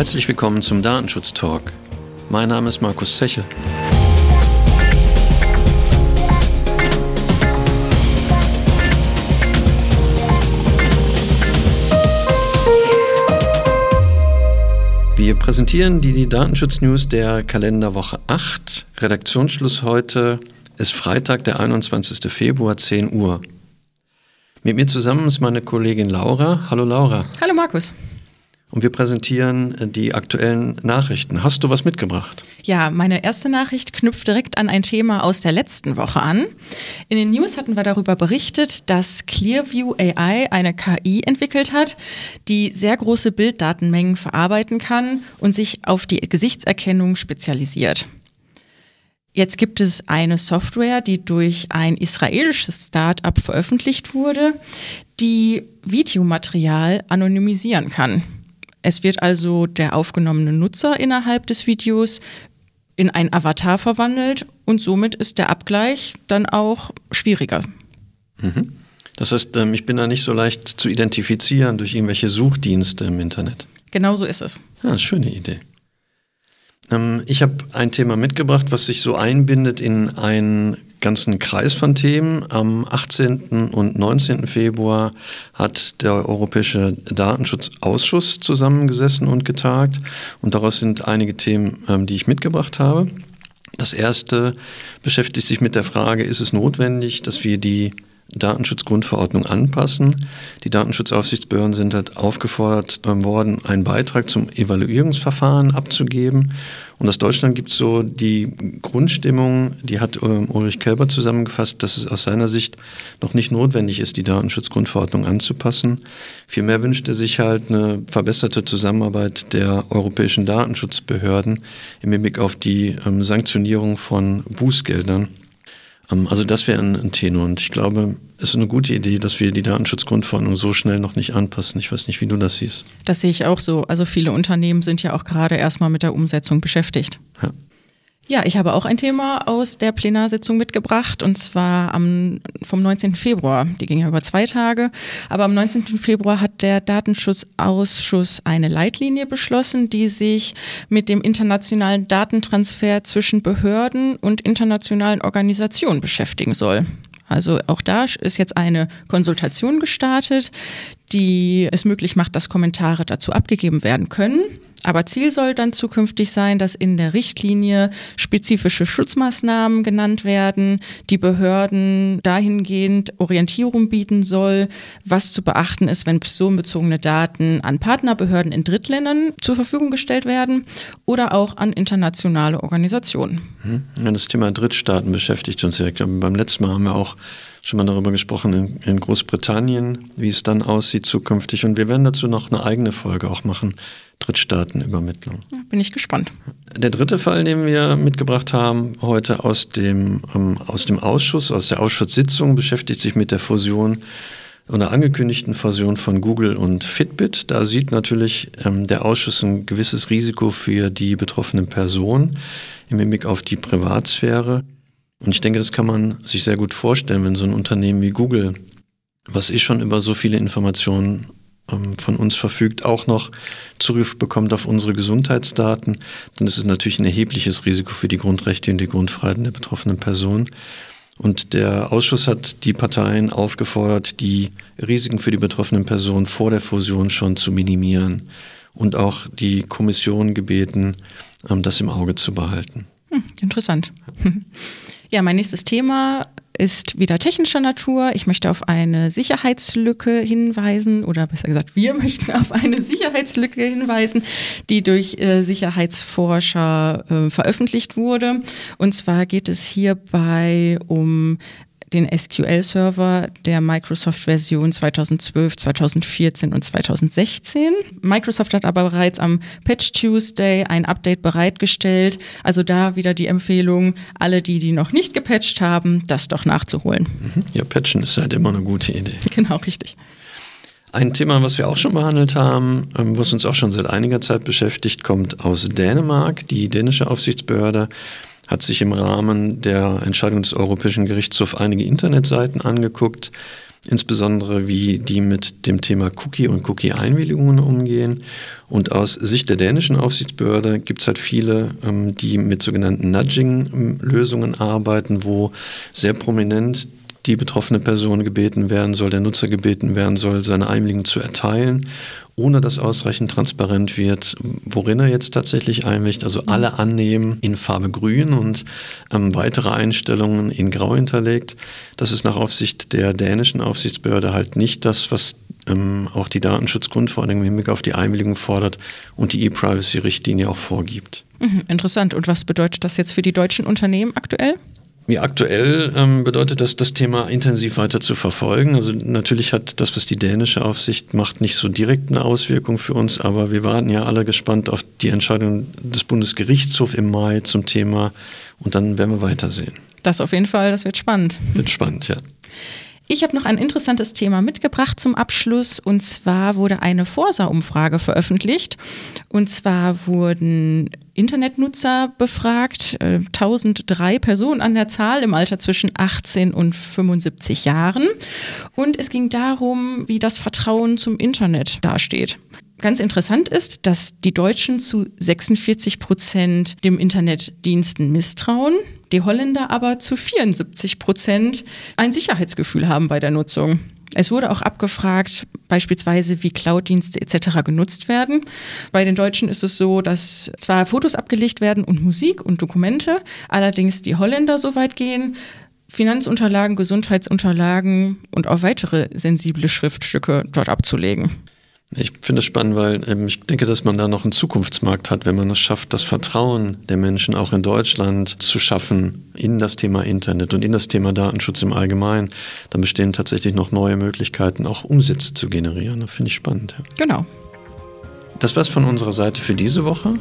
Herzlich willkommen zum Datenschutz Talk. Mein Name ist Markus Zechel. Wir präsentieren die, die Datenschutz-News der Kalenderwoche 8. Redaktionsschluss heute ist Freitag, der 21. Februar, 10 Uhr. Mit mir zusammen ist meine Kollegin Laura. Hallo Laura. Hallo Markus. Und wir präsentieren äh, die aktuellen Nachrichten. Hast du was mitgebracht? Ja, meine erste Nachricht knüpft direkt an ein Thema aus der letzten Woche an. In den News hatten wir darüber berichtet, dass Clearview AI eine KI entwickelt hat, die sehr große Bilddatenmengen verarbeiten kann und sich auf die Gesichtserkennung spezialisiert. Jetzt gibt es eine Software, die durch ein israelisches Start-up veröffentlicht wurde, die Videomaterial anonymisieren kann. Es wird also der aufgenommene Nutzer innerhalb des Videos in ein Avatar verwandelt und somit ist der Abgleich dann auch schwieriger. Mhm. Das heißt, ähm, ich bin da nicht so leicht zu identifizieren durch irgendwelche Suchdienste im Internet. Genau so ist es. Ja, schöne Idee. Ähm, ich habe ein Thema mitgebracht, was sich so einbindet in einen ganzen Kreis von Themen. Am 18. und 19. Februar hat der Europäische Datenschutzausschuss zusammengesessen und getagt. Und daraus sind einige Themen, ähm, die ich mitgebracht habe. Das erste beschäftigt sich mit der Frage, ist es notwendig, dass wir die Datenschutzgrundverordnung anpassen. Die Datenschutzaufsichtsbehörden sind halt aufgefordert worden, einen Beitrag zum Evaluierungsverfahren abzugeben. Und aus Deutschland gibt es so die Grundstimmung, die hat ähm, Ulrich Kelber zusammengefasst, dass es aus seiner Sicht noch nicht notwendig ist, die Datenschutzgrundverordnung anzupassen. Vielmehr wünscht er sich halt eine verbesserte Zusammenarbeit der europäischen Datenschutzbehörden im Hinblick auf die ähm, Sanktionierung von Bußgeldern. Ähm, also das wäre ein, ein Tenor und ich glaube, es ist eine gute Idee, dass wir die Datenschutzgrundverordnung so schnell noch nicht anpassen. Ich weiß nicht, wie du das siehst. Das sehe ich auch so. Also viele Unternehmen sind ja auch gerade erstmal mit der Umsetzung beschäftigt. Ja. Ja, ich habe auch ein Thema aus der Plenarsitzung mitgebracht und zwar am, vom 19. Februar. Die ging ja über zwei Tage. Aber am 19. Februar hat der Datenschutzausschuss eine Leitlinie beschlossen, die sich mit dem internationalen Datentransfer zwischen Behörden und internationalen Organisationen beschäftigen soll. Also auch da ist jetzt eine Konsultation gestartet, die es möglich macht, dass Kommentare dazu abgegeben werden können. Aber Ziel soll dann zukünftig sein, dass in der Richtlinie spezifische Schutzmaßnahmen genannt werden, die Behörden dahingehend Orientierung bieten soll, was zu beachten ist, wenn personenbezogene Daten an Partnerbehörden in Drittländern zur Verfügung gestellt werden oder auch an internationale Organisationen. Hm. Ja, das Thema Drittstaaten beschäftigt uns ja. Beim letzten Mal haben wir auch schon mal darüber gesprochen in Großbritannien, wie es dann aussieht zukünftig. Und wir werden dazu noch eine eigene Folge auch machen. Drittstaatenübermittlung. Bin ich gespannt. Der dritte Fall, den wir mitgebracht haben, heute aus dem, ähm, aus dem Ausschuss, aus der Ausschusssitzung, beschäftigt sich mit der Fusion oder angekündigten Fusion von Google und Fitbit. Da sieht natürlich ähm, der Ausschuss ein gewisses Risiko für die betroffenen Personen im Hinblick auf die Privatsphäre. Und ich denke, das kann man sich sehr gut vorstellen, wenn so ein Unternehmen wie Google, was eh schon über so viele Informationen von uns verfügt, auch noch Zugriff bekommt auf unsere Gesundheitsdaten, dann ist es natürlich ein erhebliches Risiko für die Grundrechte und die Grundfreiheiten der betroffenen Person. Und der Ausschuss hat die Parteien aufgefordert, die Risiken für die betroffenen Personen vor der Fusion schon zu minimieren und auch die Kommission gebeten, ähm, das im Auge zu behalten. Hm, interessant. Ja, mein nächstes Thema ist wieder technischer Natur. Ich möchte auf eine Sicherheitslücke hinweisen oder besser gesagt, wir möchten auf eine Sicherheitslücke hinweisen, die durch äh, Sicherheitsforscher äh, veröffentlicht wurde. Und zwar geht es hierbei um den SQL-Server der Microsoft-Version 2012, 2014 und 2016. Microsoft hat aber bereits am Patch Tuesday ein Update bereitgestellt. Also da wieder die Empfehlung, alle, die die noch nicht gepatcht haben, das doch nachzuholen. Mhm. Ja, patchen ist halt immer eine gute Idee. Genau, richtig. Ein Thema, was wir auch schon behandelt haben, ähm, was uns auch schon seit einiger Zeit beschäftigt, kommt aus Dänemark. Die dänische Aufsichtsbehörde hat sich im Rahmen der Entscheidung des Europäischen Gerichtshofs einige Internetseiten angeguckt, insbesondere wie die mit dem Thema Cookie und Cookie-Einwilligungen umgehen. Und aus Sicht der dänischen Aufsichtsbehörde gibt es halt viele, ähm, die mit sogenannten Nudging-Lösungen arbeiten, wo sehr prominent die betroffene Person gebeten werden soll, der Nutzer gebeten werden soll, seine Einwilligung zu erteilen ohne dass ausreichend transparent wird, worin er jetzt tatsächlich einwilligt. Also alle annehmen in Farbe grün und ähm, weitere Einstellungen in grau hinterlegt. Das ist nach Aufsicht der dänischen Aufsichtsbehörde halt nicht das, was ähm, auch die Datenschutzgrundverordnung im Hinblick auf die Einwilligung fordert und die E-Privacy-Richtlinie auch vorgibt. Mhm, interessant. Und was bedeutet das jetzt für die deutschen Unternehmen aktuell? Wie aktuell ähm, bedeutet das, das Thema intensiv weiter zu verfolgen. Also natürlich hat das, was die dänische Aufsicht macht, nicht so direkt eine Auswirkung für uns, aber wir warten ja alle gespannt auf die Entscheidung des Bundesgerichtshofs im Mai zum Thema und dann werden wir weitersehen. Das auf jeden Fall, das wird spannend. Wird spannend, ja. Ich habe noch ein interessantes Thema mitgebracht zum Abschluss. Und zwar wurde eine Forsa-Umfrage veröffentlicht. Und zwar wurden Internetnutzer befragt, 1003 äh, Personen an der Zahl im Alter zwischen 18 und 75 Jahren. Und es ging darum, wie das Vertrauen zum Internet dasteht. Ganz interessant ist, dass die Deutschen zu 46 Prozent dem Internetdiensten misstrauen, die Holländer aber zu 74 Prozent ein Sicherheitsgefühl haben bei der Nutzung. Es wurde auch abgefragt, beispielsweise wie Cloud-Dienste etc. genutzt werden. Bei den Deutschen ist es so, dass zwar Fotos abgelegt werden und Musik und Dokumente, allerdings die Holländer so weit gehen, Finanzunterlagen, Gesundheitsunterlagen und auch weitere sensible Schriftstücke dort abzulegen. Ich finde es spannend, weil ähm, ich denke, dass man da noch einen Zukunftsmarkt hat, wenn man es schafft, das Vertrauen der Menschen auch in Deutschland zu schaffen in das Thema Internet und in das Thema Datenschutz im Allgemeinen. Dann bestehen tatsächlich noch neue Möglichkeiten, auch Umsätze zu generieren. Das finde ich spannend. Ja. Genau. Das war's von unserer Seite für diese Woche.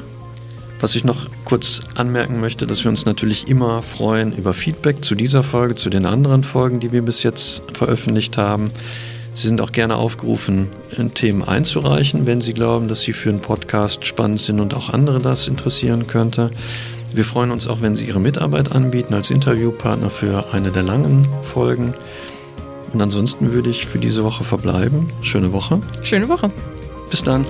Was ich noch kurz anmerken möchte, dass wir uns natürlich immer freuen über Feedback zu dieser Folge, zu den anderen Folgen, die wir bis jetzt veröffentlicht haben. Sie sind auch gerne aufgerufen, Themen einzureichen, wenn Sie glauben, dass sie für einen Podcast spannend sind und auch andere das interessieren könnte. Wir freuen uns auch, wenn Sie Ihre Mitarbeit anbieten als Interviewpartner für eine der langen Folgen. Und ansonsten würde ich für diese Woche verbleiben. Schöne Woche. Schöne Woche. Bis dann.